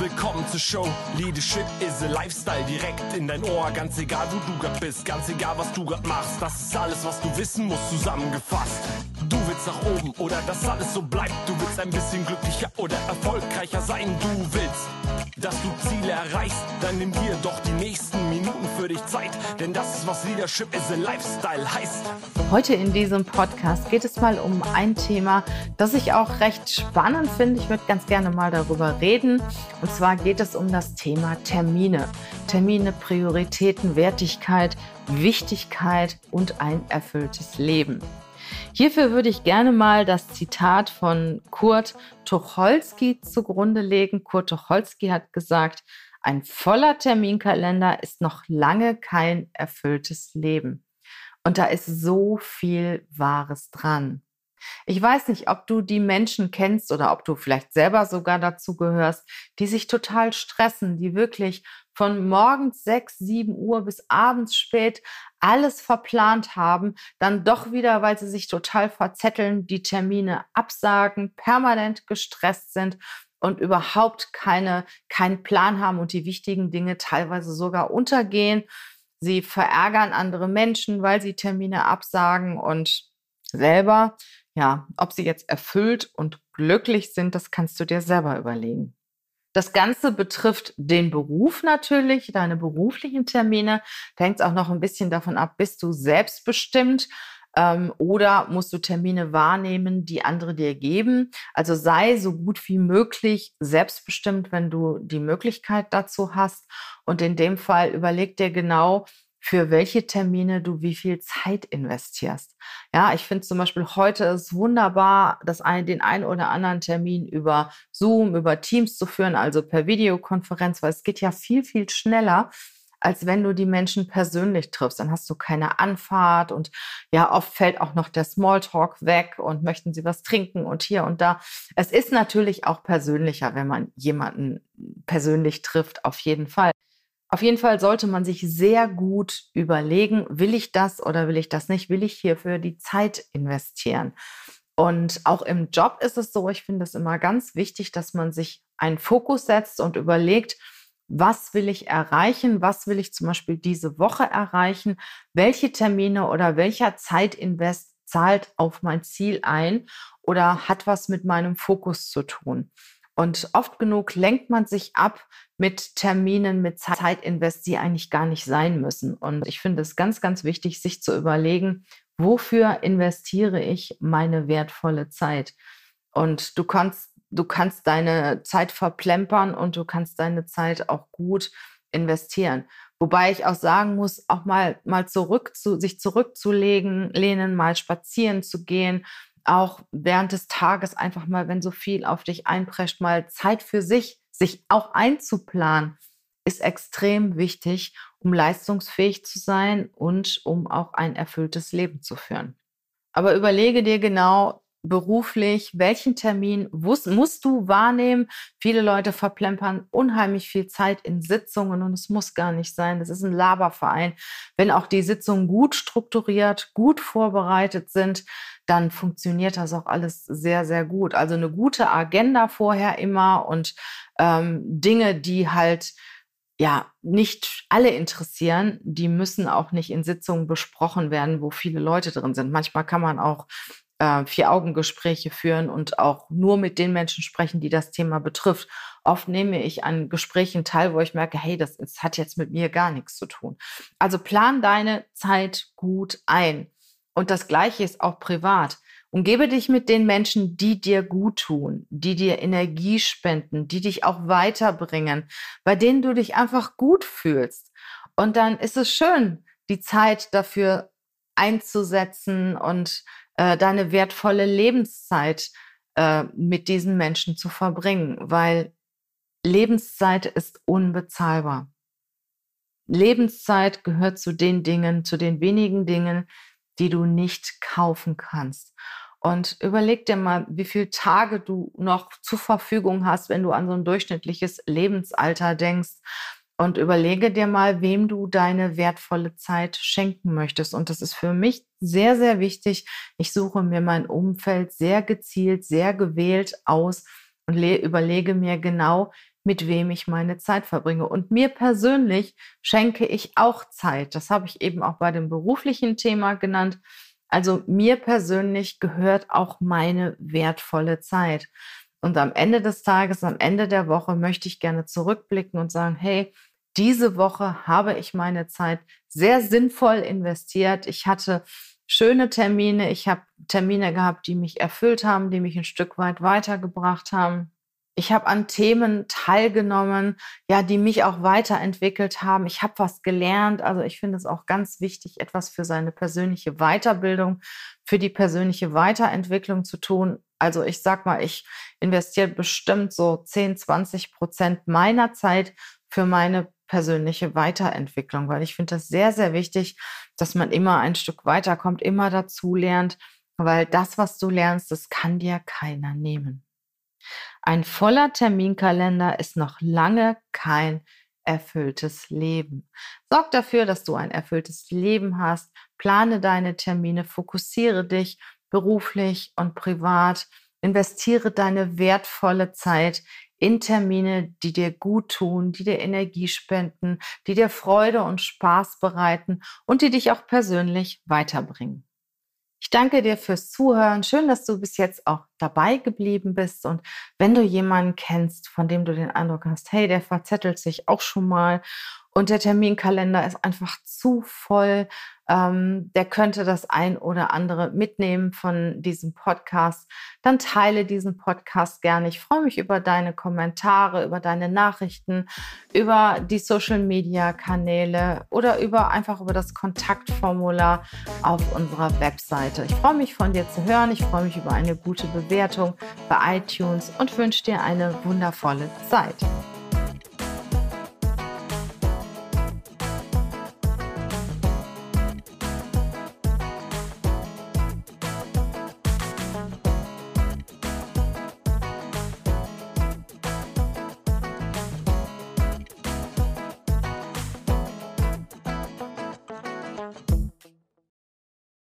Willkommen zur Show. Leadership is a Lifestyle direkt in dein Ohr. Ganz egal, wo du grad bist, ganz egal, was du grad machst. Das ist alles, was du wissen musst, zusammengefasst. Willst nach oben oder dass alles so bleibt. Du willst ein bisschen glücklicher oder erfolgreicher sein. Du willst, dass du Ziele erreichst. Dann nimm dir doch die nächsten Minuten für dich Zeit. Denn das ist, was Leadership is a Lifestyle heißt. Heute in diesem Podcast geht es mal um ein Thema, das ich auch recht spannend finde. Ich würde ganz gerne mal darüber reden. Und zwar geht es um das Thema Termine. Termine, Prioritäten, Wertigkeit, Wichtigkeit und ein erfülltes Leben. Hierfür würde ich gerne mal das Zitat von Kurt Tucholsky zugrunde legen. Kurt Tucholsky hat gesagt, ein voller Terminkalender ist noch lange kein erfülltes Leben. Und da ist so viel Wahres dran. Ich weiß nicht, ob du die Menschen kennst oder ob du vielleicht selber sogar dazu gehörst, die sich total stressen, die wirklich von morgens sechs, sieben Uhr bis abends spät alles verplant haben, dann doch wieder, weil sie sich total verzetteln, die Termine absagen, permanent gestresst sind und überhaupt keine, keinen Plan haben und die wichtigen Dinge teilweise sogar untergehen. Sie verärgern andere Menschen, weil sie Termine absagen und selber ja, ob sie jetzt erfüllt und glücklich sind, das kannst du dir selber überlegen. Das Ganze betrifft den Beruf natürlich, deine beruflichen Termine. Da hängt es auch noch ein bisschen davon ab, bist du selbstbestimmt ähm, oder musst du Termine wahrnehmen, die andere dir geben. Also sei so gut wie möglich selbstbestimmt, wenn du die Möglichkeit dazu hast. Und in dem Fall überleg dir genau, für welche Termine du wie viel Zeit investierst. Ja, ich finde zum Beispiel heute ist wunderbar, das ein, den einen oder anderen Termin über Zoom, über Teams zu führen, also per Videokonferenz, weil es geht ja viel, viel schneller als wenn du die Menschen persönlich triffst. Dann hast du keine Anfahrt und ja, oft fällt auch noch der Smalltalk weg und möchten sie was trinken und hier und da. Es ist natürlich auch persönlicher, wenn man jemanden persönlich trifft, auf jeden Fall. Auf jeden Fall sollte man sich sehr gut überlegen, will ich das oder will ich das nicht? Will ich hierfür die Zeit investieren? Und auch im Job ist es so, ich finde es immer ganz wichtig, dass man sich einen Fokus setzt und überlegt, was will ich erreichen? Was will ich zum Beispiel diese Woche erreichen? Welche Termine oder welcher Zeitinvest zahlt auf mein Ziel ein oder hat was mit meinem Fokus zu tun? Und oft genug lenkt man sich ab mit Terminen, mit Zeitinvest, die eigentlich gar nicht sein müssen. Und ich finde es ganz, ganz wichtig, sich zu überlegen, wofür investiere ich meine wertvolle Zeit? Und du kannst, du kannst deine Zeit verplempern und du kannst deine Zeit auch gut investieren. Wobei ich auch sagen muss, auch mal, mal zurück zu, sich zurückzulegen, lehnen, mal spazieren zu gehen, auch während des Tages einfach mal, wenn so viel auf dich einprescht, mal Zeit für sich, sich auch einzuplanen, ist extrem wichtig, um leistungsfähig zu sein und um auch ein erfülltes Leben zu führen. Aber überlege dir genau, beruflich, welchen Termin musst, du wahrnehmen? Viele Leute verplempern unheimlich viel Zeit in Sitzungen und es muss gar nicht sein. Das ist ein Laberverein. Wenn auch die Sitzungen gut strukturiert, gut vorbereitet sind, dann funktioniert das auch alles sehr, sehr gut. Also eine gute Agenda vorher immer und ähm, Dinge, die halt ja nicht alle interessieren, die müssen auch nicht in Sitzungen besprochen werden, wo viele Leute drin sind. Manchmal kann man auch äh, Vier-Augen-Gespräche führen und auch nur mit den Menschen sprechen, die das Thema betrifft. Oft nehme ich an Gesprächen teil, wo ich merke, hey, das, das hat jetzt mit mir gar nichts zu tun. Also plan deine Zeit gut ein. Und das Gleiche ist auch privat. Umgebe dich mit den Menschen, die dir gut tun, die dir Energie spenden, die dich auch weiterbringen, bei denen du dich einfach gut fühlst. Und dann ist es schön, die Zeit dafür einzusetzen und äh, deine wertvolle Lebenszeit äh, mit diesen Menschen zu verbringen, weil Lebenszeit ist unbezahlbar. Lebenszeit gehört zu den Dingen, zu den wenigen Dingen, die du nicht kaufen kannst. Und überleg dir mal, wie viele Tage du noch zur Verfügung hast, wenn du an so ein durchschnittliches Lebensalter denkst. Und überlege dir mal, wem du deine wertvolle Zeit schenken möchtest. Und das ist für mich sehr, sehr wichtig. Ich suche mir mein Umfeld sehr gezielt, sehr gewählt aus und überlege mir genau, mit wem ich meine Zeit verbringe. Und mir persönlich schenke ich auch Zeit. Das habe ich eben auch bei dem beruflichen Thema genannt. Also mir persönlich gehört auch meine wertvolle Zeit. Und am Ende des Tages, am Ende der Woche möchte ich gerne zurückblicken und sagen, hey, diese Woche habe ich meine Zeit sehr sinnvoll investiert. Ich hatte schöne Termine. Ich habe Termine gehabt, die mich erfüllt haben, die mich ein Stück weit weitergebracht haben. Ich habe an Themen teilgenommen, ja, die mich auch weiterentwickelt haben. Ich habe was gelernt. Also ich finde es auch ganz wichtig, etwas für seine persönliche Weiterbildung, für die persönliche Weiterentwicklung zu tun. Also ich sag mal, ich investiere bestimmt so 10, 20 Prozent meiner Zeit für meine persönliche Weiterentwicklung, weil ich finde das sehr, sehr wichtig, dass man immer ein Stück weiterkommt, immer dazu lernt, weil das, was du lernst, das kann dir keiner nehmen. Ein voller Terminkalender ist noch lange kein erfülltes Leben. Sorg dafür, dass du ein erfülltes Leben hast. Plane deine Termine, fokussiere dich beruflich und privat. Investiere deine wertvolle Zeit in Termine, die dir gut tun, die dir Energie spenden, die dir Freude und Spaß bereiten und die dich auch persönlich weiterbringen. Ich danke dir fürs Zuhören. Schön, dass du bis jetzt auch dabei geblieben bist. Und wenn du jemanden kennst, von dem du den Eindruck hast, hey, der verzettelt sich auch schon mal und der Terminkalender ist einfach zu voll, ähm, der könnte das ein oder andere mitnehmen von diesem Podcast, dann teile diesen Podcast gerne. Ich freue mich über deine Kommentare, über deine Nachrichten, über die Social-Media-Kanäle oder über einfach über das Kontaktformular auf unserer Webseite. Ich freue mich von dir zu hören. Ich freue mich über eine gute Bewertung bei iTunes und wünsche dir eine wundervolle Zeit.